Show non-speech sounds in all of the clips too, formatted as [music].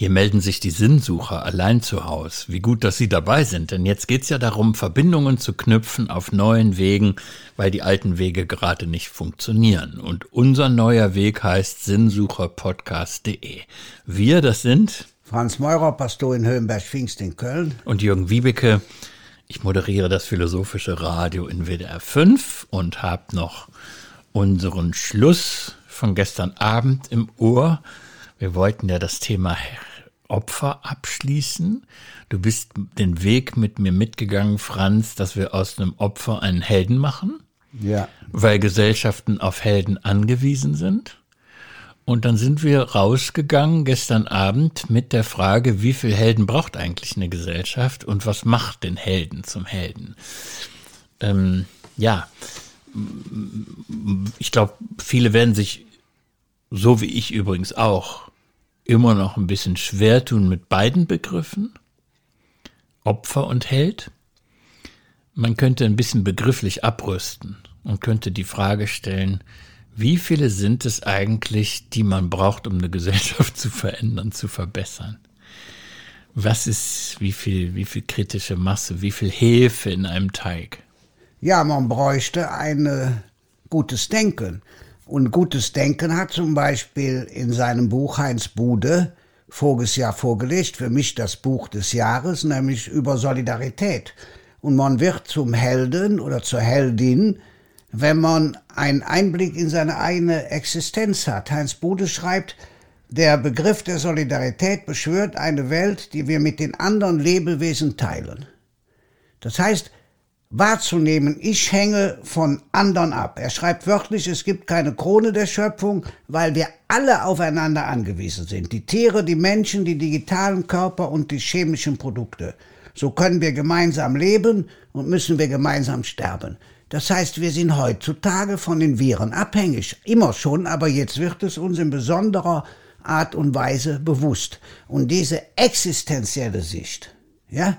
Hier melden sich die Sinnsucher allein zu Haus. Wie gut, dass Sie dabei sind, denn jetzt geht's ja darum, Verbindungen zu knüpfen auf neuen Wegen, weil die alten Wege gerade nicht funktionieren. Und unser neuer Weg heißt sinnsucherpodcast.de. Wir, das sind Franz Meurer, Pastor in Höhenberg-Pfingst in Köln. Und Jürgen Wiebeke. Ich moderiere das philosophische Radio in WDR 5 und habe noch unseren Schluss von gestern Abend im Ohr. Wir wollten ja das Thema Opfer abschließen. Du bist den Weg mit mir mitgegangen, Franz, dass wir aus einem Opfer einen Helden machen. Ja. Weil Gesellschaften auf Helden angewiesen sind. Und dann sind wir rausgegangen gestern Abend mit der Frage, wie viel Helden braucht eigentlich eine Gesellschaft und was macht den Helden zum Helden? Ähm, ja, ich glaube, viele werden sich, so wie ich übrigens auch, immer noch ein bisschen schwer tun mit beiden Begriffen, Opfer und Held. Man könnte ein bisschen begrifflich abrüsten und könnte die Frage stellen, wie viele sind es eigentlich, die man braucht, um eine [laughs] Gesellschaft zu verändern, zu verbessern? Was ist, wie viel, wie viel kritische Masse, wie viel Hefe in einem Teig? Ja, man bräuchte ein gutes Denken. Und gutes Denken hat zum Beispiel in seinem Buch Heinz Bude voriges Jahr vorgelegt, für mich das Buch des Jahres, nämlich über Solidarität. Und man wird zum Helden oder zur Heldin, wenn man einen Einblick in seine eigene Existenz hat. Heinz Bude schreibt, der Begriff der Solidarität beschwört eine Welt, die wir mit den anderen Lebewesen teilen. Das heißt, wahrzunehmen, ich hänge von anderen ab. Er schreibt wörtlich, es gibt keine Krone der Schöpfung, weil wir alle aufeinander angewiesen sind. Die Tiere, die Menschen, die digitalen Körper und die chemischen Produkte. So können wir gemeinsam leben und müssen wir gemeinsam sterben. Das heißt, wir sind heutzutage von den Viren abhängig. Immer schon, aber jetzt wird es uns in besonderer Art und Weise bewusst. Und diese existenzielle Sicht, ja,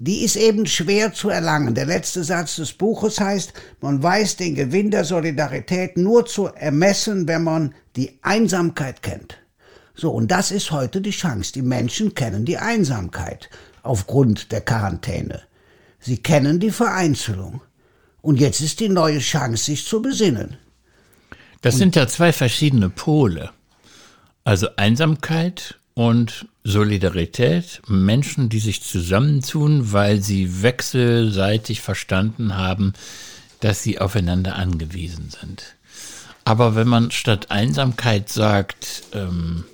die ist eben schwer zu erlangen. Der letzte Satz des Buches heißt, man weiß den Gewinn der Solidarität nur zu ermessen, wenn man die Einsamkeit kennt. So, und das ist heute die Chance. Die Menschen kennen die Einsamkeit aufgrund der Quarantäne. Sie kennen die Vereinzelung. Und jetzt ist die neue Chance, sich zu besinnen. Das und sind ja zwei verschiedene Pole. Also Einsamkeit und Solidarität, Menschen, die sich zusammentun, weil sie wechselseitig verstanden haben, dass sie aufeinander angewiesen sind. Aber wenn man statt Einsamkeit sagt ähm,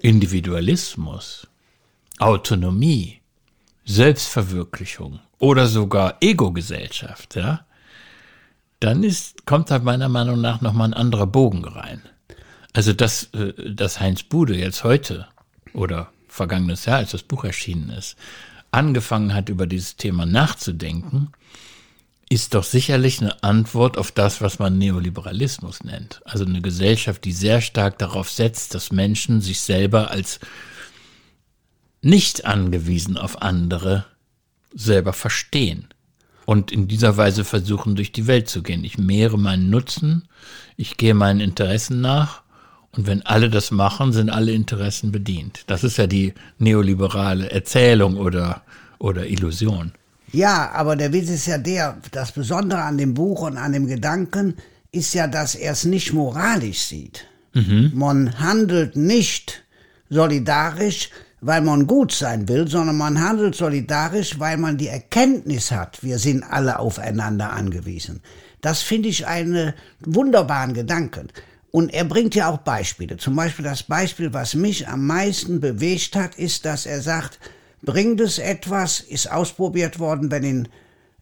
Individualismus, Autonomie, Selbstverwirklichung oder sogar Ego-Gesellschaft, ja, dann ist, kommt da meiner Meinung nach nochmal ein anderer Bogen rein. Also, dass, äh, dass Heinz Bude jetzt heute oder vergangenes Jahr, als das Buch erschienen ist, angefangen hat, über dieses Thema nachzudenken, ist doch sicherlich eine Antwort auf das, was man Neoliberalismus nennt. Also eine Gesellschaft, die sehr stark darauf setzt, dass Menschen sich selber als nicht angewiesen auf andere selber verstehen und in dieser Weise versuchen, durch die Welt zu gehen. Ich mehre meinen Nutzen, ich gehe meinen Interessen nach und wenn alle das machen, sind alle Interessen bedient. Das ist ja die neoliberale Erzählung oder, oder Illusion. Ja, aber der Witz ist ja der, das Besondere an dem Buch und an dem Gedanken ist ja, dass er es nicht moralisch sieht. Mhm. Man handelt nicht solidarisch, weil man gut sein will, sondern man handelt solidarisch, weil man die Erkenntnis hat, wir sind alle aufeinander angewiesen. Das finde ich einen wunderbaren Gedanken. Und er bringt ja auch Beispiele. Zum Beispiel das Beispiel, was mich am meisten bewegt hat, ist, dass er sagt, bringt es etwas, ist ausprobiert worden, wenn in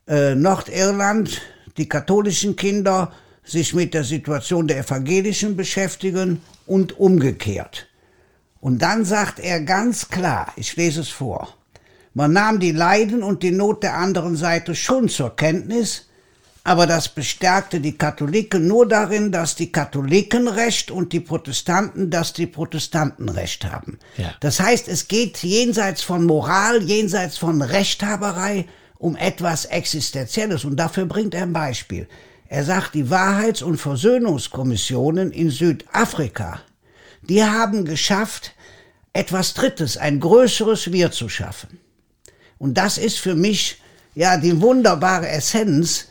äh, Nordirland die katholischen Kinder sich mit der Situation der Evangelischen beschäftigen und umgekehrt. Und dann sagt er ganz klar, ich lese es vor, man nahm die Leiden und die Not der anderen Seite schon zur Kenntnis, aber das bestärkte die Katholiken nur darin, dass die Katholiken Recht und die Protestanten, dass die Protestanten Recht haben. Ja. Das heißt, es geht jenseits von Moral, jenseits von Rechthaberei um etwas Existenzielles und dafür bringt er ein Beispiel. Er sagt, die Wahrheits- und Versöhnungskommissionen in Südafrika, die haben geschafft, etwas Drittes, ein größeres Wir zu schaffen. Und das ist für mich ja die wunderbare Essenz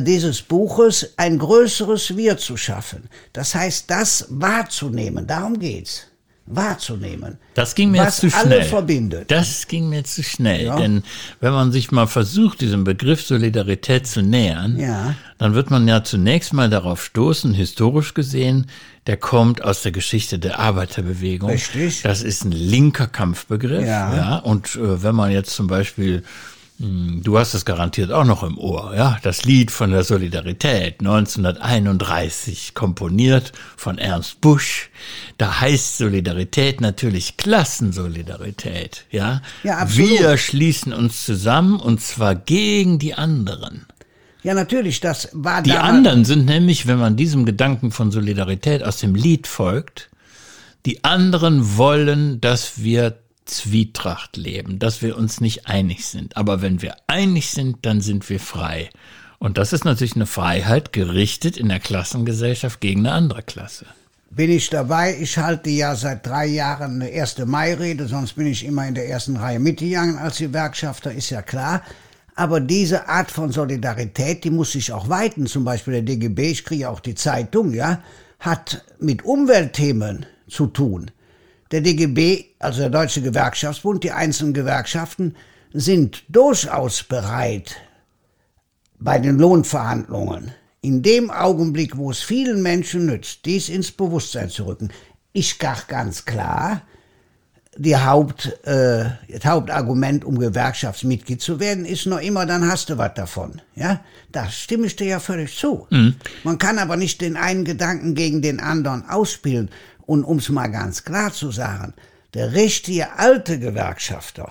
dieses Buches, ein größeres Wir zu schaffen. Das heißt, das wahrzunehmen, darum geht's wahrzunehmen. Das ging mir was zu alle schnell. verbindet. Das ging mir zu schnell, Ja. denn wenn man sich mal versucht, diesem Begriff Solidarität zu nähern, Ja. dann wird man ja zunächst mal darauf stoßen, historisch gesehen, der kommt aus der Geschichte der Arbeiterbewegung. Richtig. Das ist ein linker Kampfbegriff. Ja. ja. Und äh, wenn man jetzt zum Beispiel Du hast es garantiert auch noch im Ohr, ja? Das Lied von der Solidarität, 1931, komponiert von Ernst Busch. Da heißt Solidarität natürlich Klassensolidarität, ja? Ja, absolut. Wir schließen uns zusammen und zwar gegen die anderen. Ja, natürlich, das war Die anderen sind nämlich, wenn man diesem Gedanken von Solidarität aus dem Lied folgt, die anderen wollen, dass wir Zwietracht leben, dass wir uns nicht einig sind. Aber wenn wir einig sind, dann sind wir frei. Und das ist natürlich eine Freiheit gerichtet in der Klassengesellschaft gegen eine andere Klasse. bin ich dabei. Ich halte ja seit drei Jahren eine erste Mai-Rede, sonst bin ich immer in der ersten Reihe mitgegangen als Gewerkschafter, ist ja klar. Aber diese Art von Solidarität, die muss sich auch weiten. Zum Beispiel der DGB, ich kriege auch die Zeitung, ja, hat mit Umweltthemen zu tun. Der DGB, also der Deutsche Gewerkschaftsbund, die einzelnen Gewerkschaften sind durchaus bereit, bei den Lohnverhandlungen, in dem Augenblick, wo es vielen Menschen nützt, dies ins Bewusstsein zu rücken, ist gar ganz klar, die Haupt, äh, das Hauptargument, um Gewerkschaftsmitglied zu werden, ist noch immer, dann hast du was davon. Ja, da stimme ich dir ja völlig zu. Man kann aber nicht den einen Gedanken gegen den anderen ausspielen. Und um es mal ganz klar zu sagen, der richtige alte Gewerkschafter,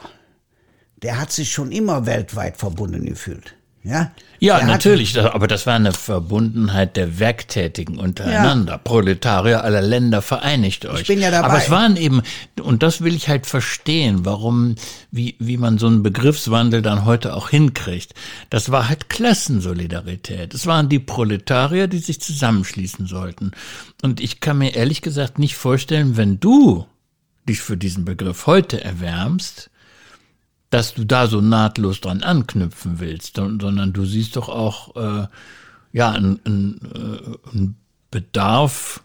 der hat sich schon immer weltweit verbunden gefühlt. Ja, Ja, der natürlich, da- aber das war eine Verbundenheit der Werktätigen untereinander. Proletarier aller Länder, vereinigt euch. bin ja dabei. Aber es waren eben, und das will ich halt verstehen, warum, wie, wie man so einen Begriffswandel dann heute auch hinkriegt. Das war halt Klassensolidarität. Es waren die Proletarier, die sich zusammenschließen sollten. Und ich kann mir ehrlich gesagt nicht vorstellen, wenn du dich für diesen Begriff heute erwärmst, dass du da so nahtlos dran anknüpfen willst, sondern du siehst doch auch äh, ja einen ein Bedarf,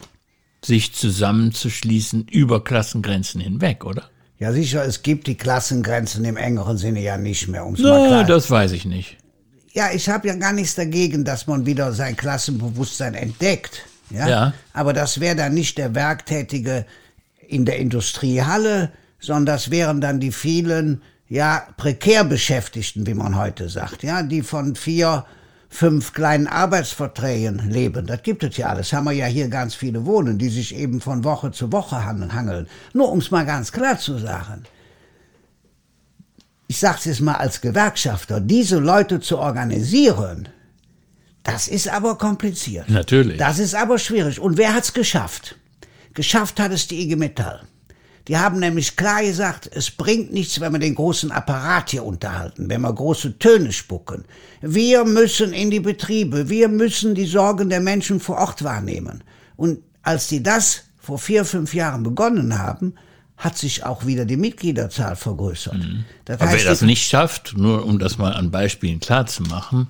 sich zusammenzuschließen über Klassengrenzen hinweg, oder? Ja, sicher, es gibt die Klassengrenzen im engeren Sinne ja nicht mehr, ums mal Na, klar. das weiß ich nicht. Ja, ich habe ja gar nichts dagegen, dass man wieder sein Klassenbewusstsein entdeckt. Ja. Ja. Aber das wäre dann nicht der Werktätige in der Industriehalle, sondern das wären dann die vielen, ja, prekär Beschäftigten, wie man heute sagt, ja, die von vier, fünf kleinen Arbeitsverträgen leben. Das gibt es ja alles. Haben wir ja hier ganz viele wohnen, die sich eben von Woche zu Woche han- hangeln. Nur um es mal ganz klar zu sagen ich sag's jetzt mal als Gewerkschafter, diese Leute zu organisieren, das ist aber kompliziert. Natürlich. Das ist aber schwierig. Und wer hat's geschafft? Geschafft hat es die IG Metall. Die haben nämlich klar gesagt, es bringt nichts, wenn wir den großen Apparat hier unterhalten, wenn wir große Töne spucken. Wir müssen in die Betriebe, wir müssen die Sorgen der Menschen vor Ort wahrnehmen. Und als die das vor vier, fünf Jahren begonnen haben, hat sich auch wieder die Mitgliederzahl vergrößert. Das Aber heißt, wer das nicht schafft, nur um das mal an Beispielen klar zu machen,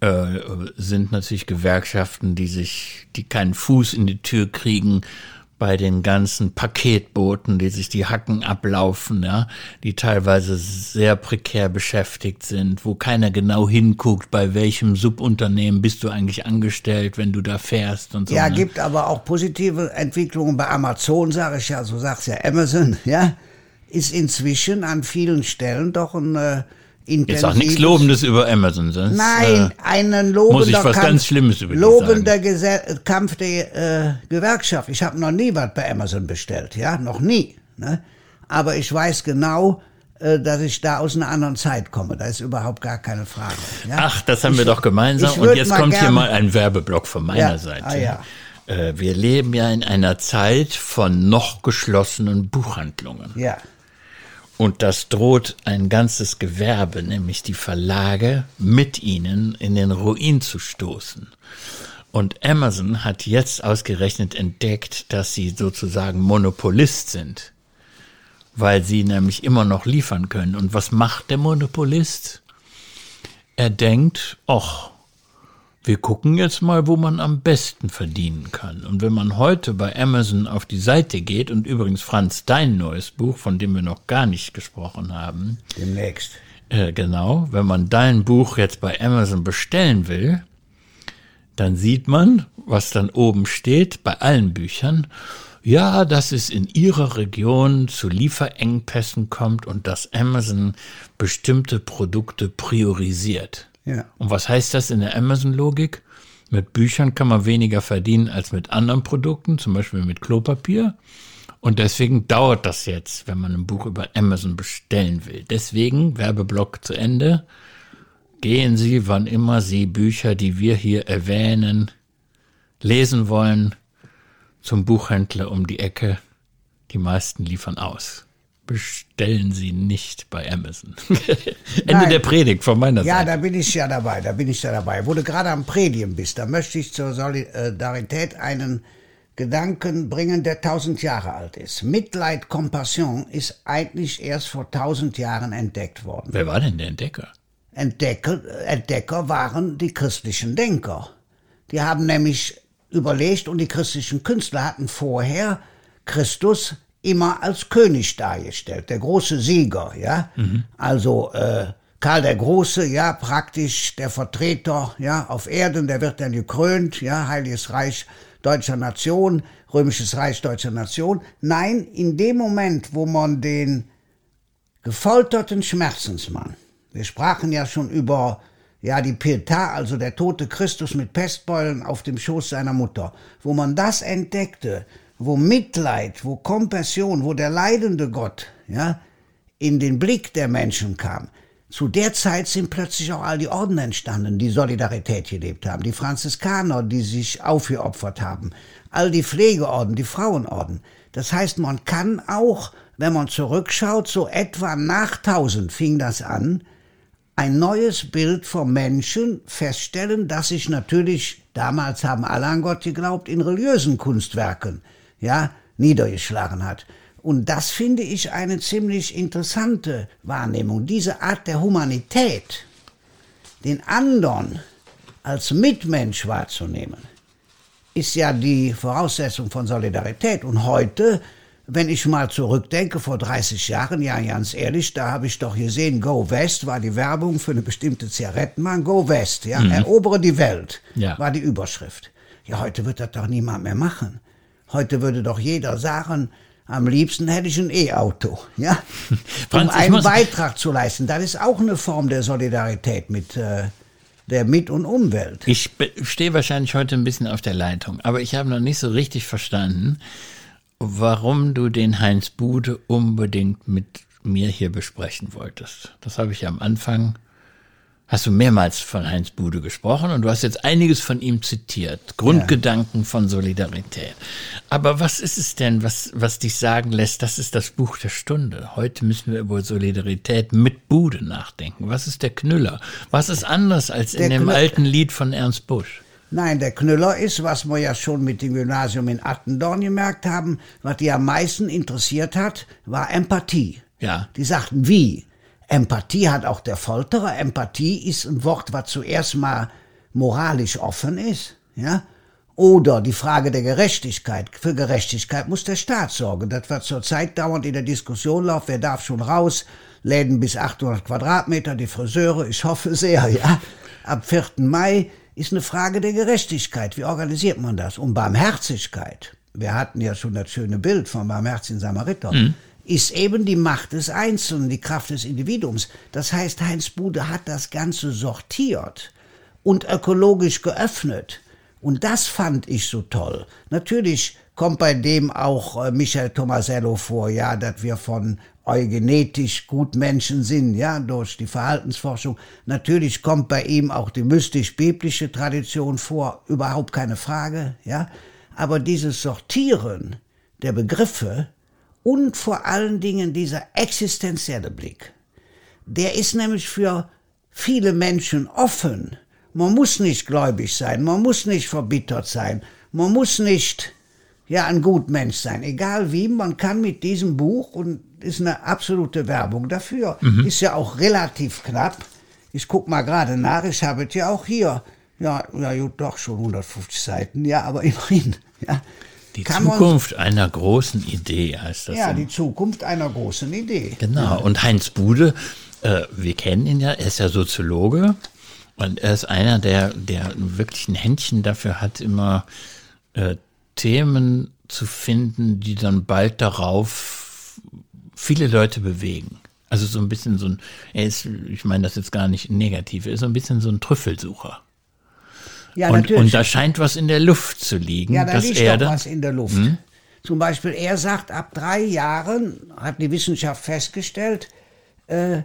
äh, sind natürlich Gewerkschaften, die sich, die keinen Fuß in die Tür kriegen bei den ganzen Paketbooten, die sich die Hacken ablaufen, ja, die teilweise sehr prekär beschäftigt sind, wo keiner genau hinguckt, bei welchem Subunternehmen bist du eigentlich angestellt, wenn du da fährst und so. Ja, ne? gibt aber auch positive Entwicklungen bei Amazon, sage ich ja, so sagt's ja Amazon, [laughs] ja, ist inzwischen an vielen Stellen doch ein äh, Jetzt auch nichts Lobendes über Amazon, sonst, Nein, äh, einen lobender muss ich was Kampf, ganz Schlimmes über die lobender Gese Kampf der äh, Gewerkschaft. Ich habe noch nie was bei Amazon bestellt, ja, noch nie. Ne? Aber ich weiß genau, äh, dass ich da aus einer anderen Zeit komme. Da ist überhaupt gar keine Frage. Ja? Ach, das haben wir doch gemeinsam. ich Und jetzt kommt hier gern- mal ein Werbeblock von meiner Ja, Seite. ah, ja. Äh, Wir leben ja in einer Zeit von noch geschlossenen Buchhandlungen. ja. Und das droht ein ganzes Gewerbe, nämlich die Verlage, mit ihnen in den Ruin zu stoßen. Und Amazon hat jetzt ausgerechnet entdeckt, dass sie sozusagen Monopolist sind. weil sie nämlich immer noch liefern können. Und was macht der Monopolist? Er denkt, ach, wir gucken jetzt mal, wo man am besten verdienen kann. Und wenn man heute bei Amazon auf die Seite geht, und übrigens Franz, dein neues Buch, von dem wir noch gar nicht gesprochen haben. Demnächst. Äh, genau, wenn man dein Buch jetzt bei Amazon bestellen will, dann sieht man, was dann oben steht bei allen Büchern. Ja, dass es in ihrer Region zu Lieferengpässen kommt und dass Amazon bestimmte Produkte priorisiert. Ja. Und was heißt das in der Amazon-Logik? Mit Büchern kann man weniger verdienen als mit anderen Produkten, zum Beispiel mit Klopapier. Und deswegen dauert das jetzt, wenn man ein Buch über Amazon bestellen will. Deswegen, Werbeblock zu Ende, gehen Sie, wann immer Sie Bücher, die wir hier erwähnen, lesen wollen, zum Buchhändler um die Ecke. Die meisten liefern aus. Bestellen Sie nicht bei Amazon. [laughs] Ende Nein. der Predigt von meiner Ja, Seite. da bin ich ja dabei, da bin ich ja dabei. Wo du gerade am Predigen bist, da möchte ich zur Solidarität einen Gedanken bringen, der tausend Jahre alt ist. Mitleid, Compassion ist eigentlich erst vor tausend Jahren entdeckt worden. Wer war denn der Entdecker? Entdecker, Entdecker waren die christlichen Denker. Die haben nämlich überlegt und die christlichen Künstler hatten vorher Christus immer als König dargestellt, der große Sieger, ja. Also äh, Karl der Große, ja, praktisch der Vertreter, ja, auf Erden, der wird dann gekrönt, ja, Heiliges Reich deutscher Nation, Römisches Reich deutscher Nation. Nein, in dem Moment, wo man den gefolterten Schmerzensmann. Wir sprachen ja schon über ja die Pietà, also der tote Christus mit Pestbeulen auf dem Schoß seiner Mutter. Wo man das entdeckte, wo Mitleid, wo Kompassion, wo der leidende Gott, ja, in den Blick der Menschen kam. Zu der Zeit sind plötzlich auch all die Orden entstanden, die Solidarität gelebt haben, die Franziskaner, die sich aufgeopfert haben, all die Pflegeorden, die Frauenorden. Das heißt, man kann auch, wenn man zurückschaut, so etwa nach 1000 fing das an, ein neues Bild vom Menschen feststellen, das sich natürlich, damals haben alle an Gott geglaubt, in religiösen Kunstwerken, ja, niedergeschlagen hat. Und das finde ich eine ziemlich interessante Wahrnehmung. Diese Art der Humanität, den anderen als Mitmensch wahrzunehmen, ist ja die Voraussetzung von Solidarität. Und heute, wenn ich mal zurückdenke, vor 30 Jahren, ja, ganz ehrlich, da habe ich doch gesehen, Go West war die Werbung für eine bestimmte Zigarettenmann. Go West, ja, erobere die Welt, Ja. war die Überschrift. Ja, heute wird das doch niemand mehr machen. Heute würde doch jeder sagen, am liebsten hätte ich ein E-Auto, ja, [laughs] um Franz, ich einen Beitrag zu leisten. Das ist auch eine Form der Solidarität mit äh, der Mit- und Umwelt. Ich stehe wahrscheinlich heute ein bisschen auf der Leitung, aber ich habe noch nicht so richtig verstanden, warum du den Heinz Bude unbedingt mit mir hier besprechen wolltest. Das habe ich ja am Anfang, hast du mehrmals von Heinz Bude gesprochen und du hast jetzt einiges von ihm zitiert. Grundgedanken von Solidarität. Aber was ist es denn, was, was dich sagen lässt, das ist das Buch der Stunde. Heute müssen wir über Solidarität mit Bude nachdenken. Was ist der Knüller? Was ist anders als in Der dem Knü- alten Lied von Ernst Busch? Nein, der Knüller ist, was wir ja schon mit dem Gymnasium in Attendorn gemerkt haben, was die am meisten interessiert hat, war Empathie. Ja. Die sagten, wie? Empathie hat auch der Folterer. Empathie ist ein Wort, was zuerst mal moralisch offen ist, ja? Oder die Frage der Gerechtigkeit. Für Gerechtigkeit muss der Staat sorgen. Das wird zurzeit dauernd in der Diskussion läuft. Wer darf schon raus? Läden bis 800 Quadratmeter, die Friseure, ich hoffe sehr, ja. Ab 4. Mai ist eine Frage der Gerechtigkeit. Wie organisiert man das? Und Barmherzigkeit. Wir hatten ja schon das schöne Bild vom barmherzigen Samariter. Ist eben die Macht des Einzelnen, die Kraft des Individuums. Das heißt, Heinz Bude hat das Ganze sortiert und ökologisch geöffnet. Und das fand ich so toll. Natürlich kommt bei dem auch äh, Michael Tomasello vor, ja, dass wir von eugenetisch gut Menschen sind, ja, durch die Verhaltensforschung. Natürlich kommt bei ihm auch die mystisch-biblische Tradition vor, überhaupt keine Frage, ja. Aber dieses Sortieren der Begriffe und vor allen Dingen dieser existenzielle Blick, der ist nämlich für viele Menschen offen. Man muss nicht gläubig sein, man muss nicht verbittert sein, man muss nicht, ja ein Gutmensch sein. Egal wie, man kann mit diesem Buch, und ist eine absolute Werbung dafür, ist ja auch relativ knapp. Ich guck mal gerade nach, ich habe es ja auch hier. Ja, ja, gut, doch schon 150 Seiten, ja, aber [laughs] immerhin. Ja. Die Kann Zukunft einer großen Idee heißt das. Ja, im- die Zukunft einer großen Idee. Genau. Und Heinz Bude, äh, wir kennen ihn ja, er ist ja Soziologe und er ist einer, der, der wirklich ein Händchen dafür hat, immer äh, Themen zu finden, die dann bald darauf viele Leute bewegen. Also so ein bisschen so ein, er ist, ich meine das jetzt gar nicht negativ, er ist so ein bisschen so ein Trüffelsucher. Ja, und, natürlich. und da scheint was in der Luft zu liegen, Ja, da dass liegt er doch was in der Luft. Hm? Zum Beispiel, er sagt, ab drei Jahren, hat die Wissenschaft festgestellt, äh,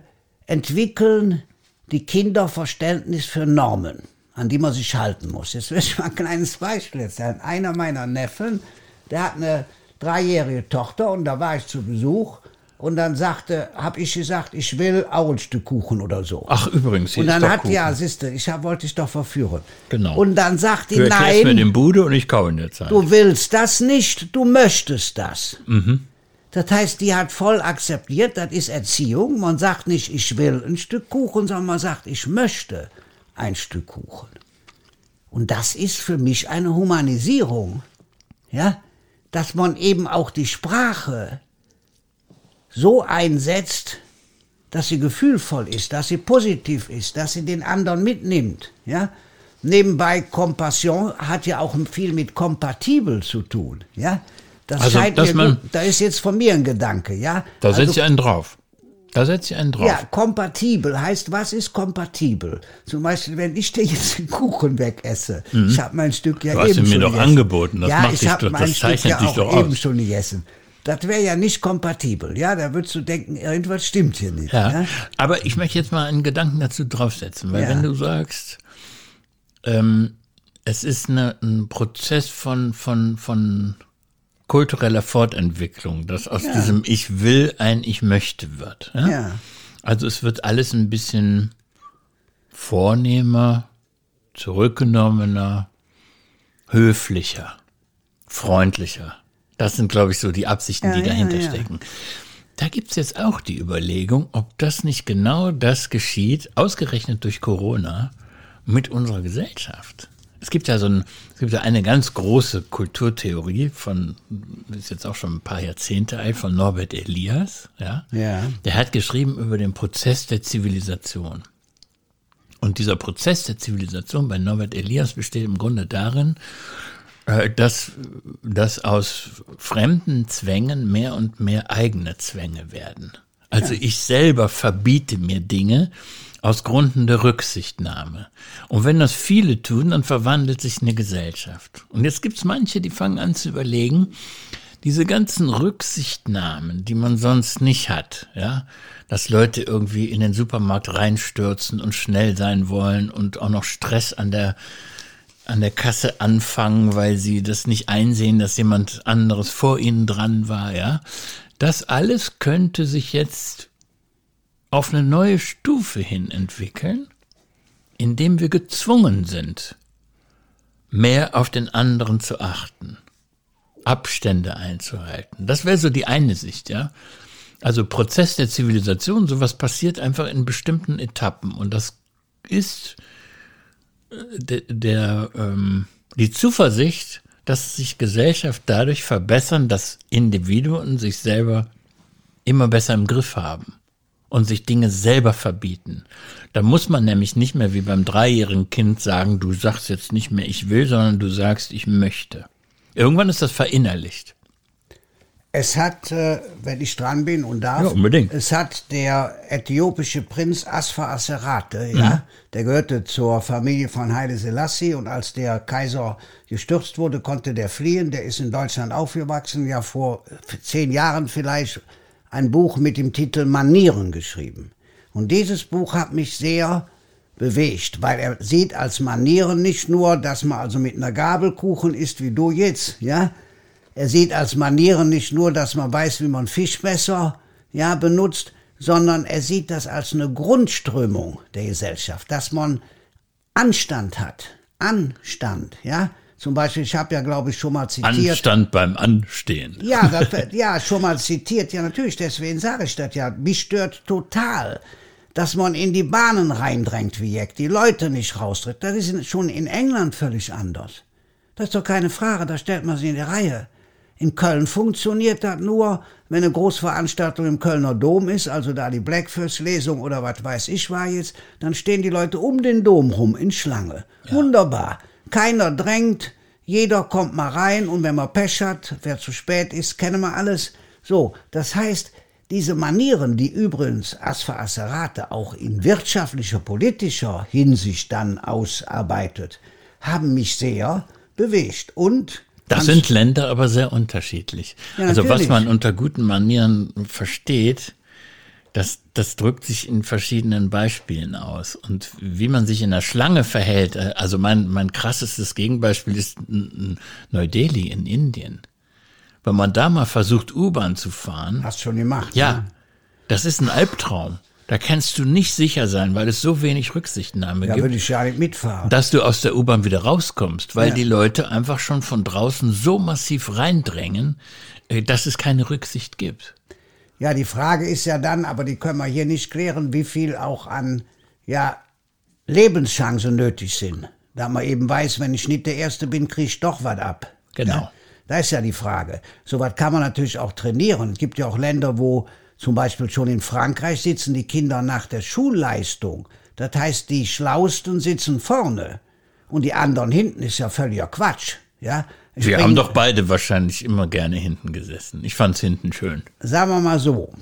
entwickeln die Kinder Verständnis für Normen, an die man sich halten muss. Jetzt will ich mal ein kleines Beispiel erzählen. Einer meiner Neffen, der hat eine dreijährige Tochter und da war ich zu Besuch und dann sagte, habe ich gesagt, ich will auch ein Stück Kuchen oder so. ach übrigens, hier und ist dann doch hat, Kuchen. ja, siehste, ich hab, wollte dich doch verführen. Genau. Und dann sagt die, du erklärst mir nein, den Bude und ich kau in der Zeit. Du willst das nicht, du möchtest das. Mhm. Das heißt, die hat voll akzeptiert, das ist Erziehung. Man sagt nicht, ich will ein Stück Kuchen, sondern man sagt, ich möchte ein Stück Kuchen. Und das ist für mich eine Humanisierung. Ja? Dass man eben auch die Sprache so einsetzt, dass sie gefühlvoll ist, dass sie positiv ist, dass sie den anderen mitnimmt. Ja? Nebenbei Kompassion hat ja auch viel mit kompatibel zu tun. Ja? Das Also, scheint dass mir man- gut. Da ist jetzt von mir ein Gedanke. Ja? Da Also, setzt ihr einen drauf. Da setzt ihr einen drauf. ja, kompatibel heißt, was ist kompatibel? Zum Beispiel, wenn ich dir jetzt den Kuchen wegesse. Ich habe mein Stück ja Mhm. Du hast eben ihn mir schon doch gegessen. angeboten, das ja, macht ich dich doch- das zeichnet ja dich doch eben aus. schon gegessen. Das wäre ja nicht kompatibel. Ja, da würdest du denken, irgendwas stimmt hier nicht. Ja, Ja? aber ich möchte jetzt mal einen Gedanken dazu draufsetzen, weil Ja. wenn du sagst, ähm, es ist eine, ein Prozess von, von, von kultureller Fortentwicklung, dass aus diesem Ich will ein Ich möchte wird. Ja? Ja. Also es wird alles ein bisschen vornehmer, zurückgenommener, höflicher, freundlicher. Das sind, glaube ich, so die Absichten, die Ja, ja, dahinter ja. stecken. Da gibt's jetzt auch die Überlegung, ob das nicht genau das geschieht, ausgerechnet durch Corona, mit unserer Gesellschaft. Es gibt ja so ein, es gibt ja eine ganz große Kulturtheorie von, ist jetzt auch schon ein paar Jahrzehnte alt, von Norbert Elias, ja. Ja. Der hat geschrieben über den Prozess der Zivilisation. Und dieser Prozess der Zivilisation bei Norbert Elias besteht im Grunde darin, dass, dass aus fremden Zwängen mehr und mehr eigene Zwänge werden. Also ich selber verbiete mir Dinge aus Gründen der Rücksichtnahme. Und wenn das viele tun, dann verwandelt sich eine Gesellschaft. Und jetzt gibt es manche, die fangen an zu überlegen, diese ganzen Rücksichtnahmen, die man sonst nicht hat, ja, dass Leute irgendwie in den Supermarkt reinstürzen und schnell sein wollen und auch noch Stress an der an der Kasse anfangen, weil sie das nicht einsehen, dass jemand anderes vor ihnen dran war, ja. Das alles könnte sich jetzt auf eine neue Stufe hin entwickeln, indem wir gezwungen sind, mehr auf den anderen zu achten, Abstände einzuhalten. Das wäre so die eine Sicht, ja. Also Prozess der Zivilisation, sowas passiert einfach in bestimmten Etappen und das ist der, der ähm, die Zuversicht, dass sich Gesellschaft dadurch verbessern, dass Individuen sich selber immer besser im Griff haben und sich Dinge selber verbieten. Da muss man nämlich nicht mehr wie beim dreijährigen Kind sagen, du sagst jetzt nicht mehr ich will, sondern du sagst ich möchte. Irgendwann ist das verinnerlicht. Es hat, äh, wenn ich dran bin und darf, Ja, unbedingt. es hat der äthiopische Prinz Asfa Asserate, ja, der gehörte zur Familie von Haile Selassie und als der Kaiser gestürzt wurde, konnte der fliehen. Der ist in Deutschland aufgewachsen, ja vor zehn Jahren vielleicht ein Buch mit dem Titel Manieren geschrieben. Und dieses Buch hat mich sehr bewegt, weil er sieht als Manieren nicht nur, dass man also mit einer Gabel Kuchen isst, wie du jetzt, ja, er sieht als Manieren nicht nur, dass man weiß, wie man Fischmesser ja, benutzt, sondern er sieht das als eine Grundströmung der Gesellschaft, dass man Anstand hat. Anstand, ja. Zum Beispiel, ich habe ja, glaube ich, schon mal zitiert. Anstand beim Anstehen. Ja, das, [laughs] ja, schon mal zitiert. Ja, natürlich, deswegen sage ich das ja. Mich stört total, dass man in die Bahnen reindrängt wie Jack, die Leute nicht raustritt. Das ist schon in England völlig anders. Das ist doch keine Frage, da stellt man sie in die Reihe. In Köln funktioniert das nur, wenn eine Großveranstaltung im Kölner Dom ist, also da die Blackfirst-Lesung oder was weiß ich war jetzt, dann stehen die Leute um den Dom rum in Schlange. Ja. Wunderbar. Keiner drängt, jeder kommt mal rein und wenn man Pech hat, wer zu spät ist, kennen wir alles. So, das heißt, diese Manieren, die übrigens Asfa Asserate auch in wirtschaftlicher, politischer Hinsicht dann ausarbeitet, haben mich sehr bewegt und das sind Länder aber sehr unterschiedlich. Ja, also was man unter guten Manieren versteht, das, das drückt sich in verschiedenen Beispielen aus. Und wie man sich in der Schlange verhält, äh, also mein, mein krassestes Gegenbeispiel ist Neu-Delhi in Indien. Wenn man da mal versucht, U-Bahn zu fahren. Hast schon gemacht. Ja, ne? das ist ein Albtraum. Da kannst du nicht sicher sein, weil es so wenig Rücksichtnahme ja, gibt. Da würde ich ja nicht mitfahren. Dass du aus der U-Bahn wieder rauskommst, weil ja. die Leute einfach schon von draußen so massiv reindrängen, äh, dass es keine Rücksicht gibt. Ja, die Frage ist ja dann, aber die können wir hier nicht klären, wie viel auch an ja, Lebenschancen nötig sind. Da man eben weiß, wenn ich nicht der Erste bin, kriege ich doch was ab. Genau. Ja? Da ist ja die Frage. So was kann man natürlich auch trainieren. Es gibt ja auch Länder, wo zum Beispiel schon in Frankreich sitzen die Kinder nach der Schulleistung. Das heißt, die Schlausten sitzen vorne und die anderen hinten ist ja völliger Quatsch. Ja, ich wir haben doch beide wahrscheinlich immer gerne hinten gesessen. Ich fand's hinten schön. Sagen wir mal so,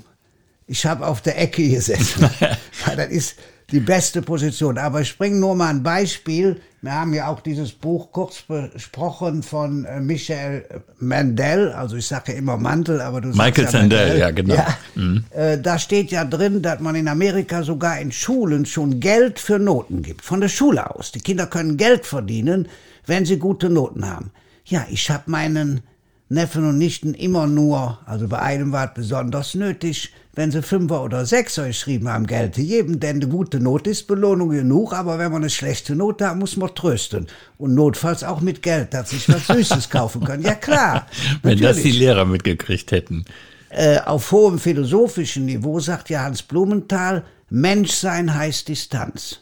ich habe auf der Ecke gesessen, [laughs] weil das ist die beste Position. Aber ich bringe nur mal ein Beispiel. Wir haben ja auch dieses Buch kurz besprochen von äh, Michael Mandel, also ich sage ja immer Mantel, aber du Michael sagst ja Mandel, ja genau. Ja, mhm. äh, da steht ja drin, dass man in Amerika sogar in Schulen schon Geld für Noten gibt, von der Schule aus. Die Kinder können Geld verdienen, wenn sie gute Noten haben. Ja, ich habe meinen Neffen und Nichten immer nur, also bei einem war es besonders nötig, wenn sie Fünfer oder Sechser geschrieben haben, gelte jedem, denn eine gute Not ist Belohnung genug, aber wenn man eine schlechte Note hat, muss man trösten. Und notfalls auch mit Geld, dass sich was [laughs] Süßes kaufen können. Ja klar. wenn das die Lehrer mitgekriegt hätten. Äh, auf hohem philosophischen Niveau sagt ja Hans Blumenthal, Menschsein heißt Distanz.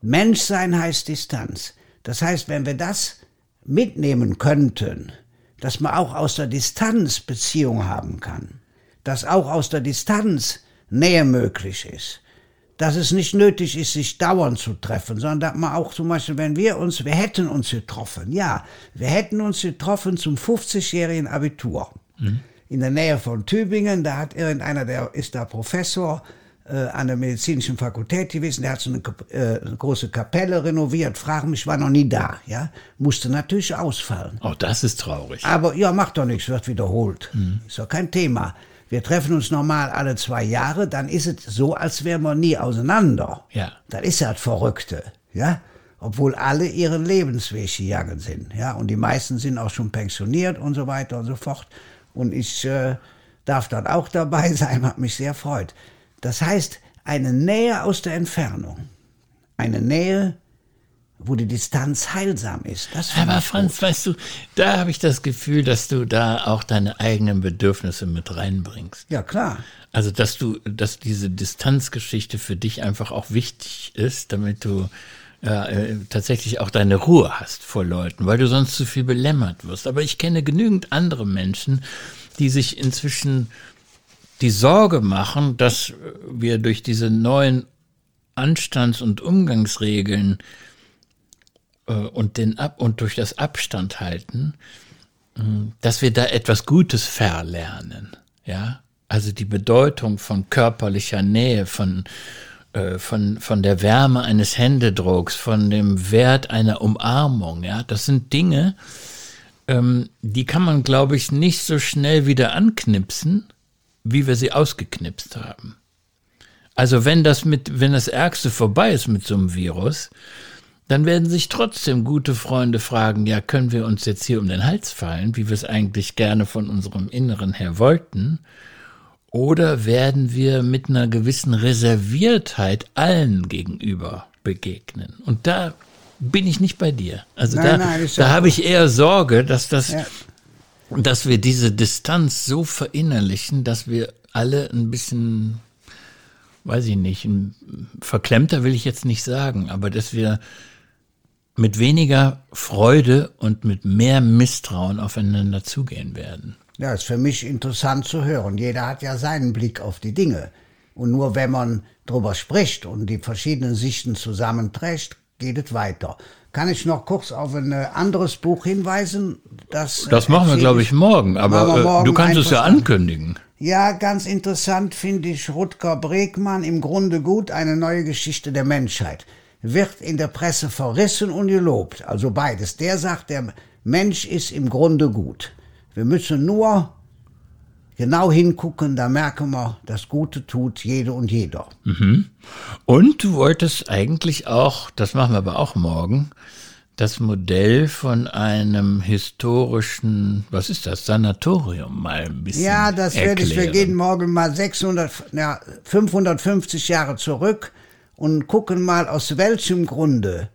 Menschsein heißt Distanz. Das heißt, wenn wir das mitnehmen könnten, dass man auch aus der Distanz Beziehung haben kann, dass auch aus der Distanz Nähe möglich ist, dass es nicht nötig ist, sich dauernd zu treffen, sondern dass man auch zum Beispiel, wenn wir uns, wir hätten uns getroffen, ja, wir hätten uns getroffen zum 50-jährigen Abitur. Mhm. In der Nähe von Tübingen, da hat irgendeiner, der ist da Professor, äh, an der medizinischen Fakultät gewesen, der hat so eine, äh, eine große Kapelle renoviert, frag mich, war noch nie da, ja, musste natürlich ausfallen. Auch das ist traurig. Aber ja, macht doch nichts, wird wiederholt, mhm. ist doch kein Thema. Wir treffen uns normal alle zwei Jahre, dann ist es so, als wären wir nie auseinander. Ja. Das ist ja das Verrückte, ja obwohl alle ihren Lebensweg gegangen sind. Ja, und die meisten sind auch schon pensioniert und so weiter und so fort. Und ich äh, darf dann auch dabei [laughs] sein, hat mich sehr freut. Das heißt, eine Nähe aus der Entfernung. Eine Nähe, wo die Distanz heilsam ist. Das Aber Franz, gut. weißt du, da habe ich das Gefühl, dass du da auch deine eigenen Bedürfnisse mit reinbringst. Ja, klar. Also, dass du, dass diese Distanzgeschichte für dich einfach auch wichtig ist, damit du äh, tatsächlich auch deine Ruhe hast vor Leuten, weil du sonst zu viel belämmert wirst. Aber ich kenne genügend andere Menschen, die sich inzwischen die Sorge machen, dass wir durch diese neuen Anstands- und Umgangsregeln und, den Ab und durch das Abstand halten, äh, dass wir da etwas Gutes verlernen. Ja, also die Bedeutung von körperlicher Nähe, von äh, von, von der Wärme eines Händedrucks, von dem Wert einer Umarmung, ja, das sind Dinge, ähm, die kann man, glaube ich, nicht so schnell wieder anknipsen, wie wir sie ausgeknipst haben. Also wenn das mit, wenn das Ärgste vorbei ist mit so einem Virus, dann werden sich trotzdem gute Freunde fragen, ja, können wir uns jetzt hier um den Hals fallen, wie wir es eigentlich gerne von unserem Inneren her wollten? Oder werden wir mit einer gewissen Reserviertheit allen gegenüber begegnen? Und da bin ich nicht bei dir. Also Nein, da, nein, da habe ich eher Sorge, dass das, Ja. dass wir diese Distanz so verinnerlichen, dass wir alle ein bisschen, weiß ich nicht, ein, verklemmter will ich jetzt nicht sagen, aber dass wir mit weniger Freude und mit mehr Misstrauen aufeinander zugehen werden. Ja, ist für mich interessant zu hören. Jeder hat ja seinen Blick auf die Dinge. Und nur wenn man drüber spricht und die verschiedenen Sichten zusammenträgt, geht es weiter. Kann ich noch kurz auf ein äh, anderes Buch hinweisen? Das, Das machen wir, glaube ich, morgen, aber äh, morgen du kannst es ja ankündigen. Ja, ganz interessant finde ich Rutger Bregmann im Grunde gut, eine neue Geschichte der Menschheit. Wird in der Presse verrissen und gelobt, also beides. Der sagt, der Mensch ist im Grunde gut. Wir müssen nur genau hingucken, da merken wir, das Gute tut jede und jeder. Und du wolltest eigentlich auch, das machen wir aber auch morgen, das Modell von einem historischen, was ist das, Sanatorium mal ein bisschen Ja, das werde ich. Wir erklären. gehen morgen mal 600, ja, 550 Jahre zurück und gucken mal, aus welchem Grunde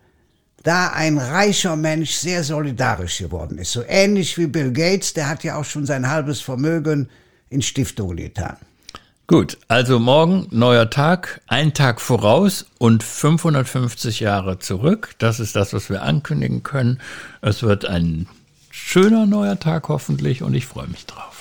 da ein reicher Mensch sehr solidarisch geworden ist. So ähnlich wie Bill Gates, der hat ja auch schon sein halbes Vermögen in Stiftungen getan. Gut, also morgen neuer Tag, ein Tag voraus und 550 Jahre zurück. Das ist das, was wir ankündigen können. Es wird ein schöner neuer Tag hoffentlich und ich freue mich drauf.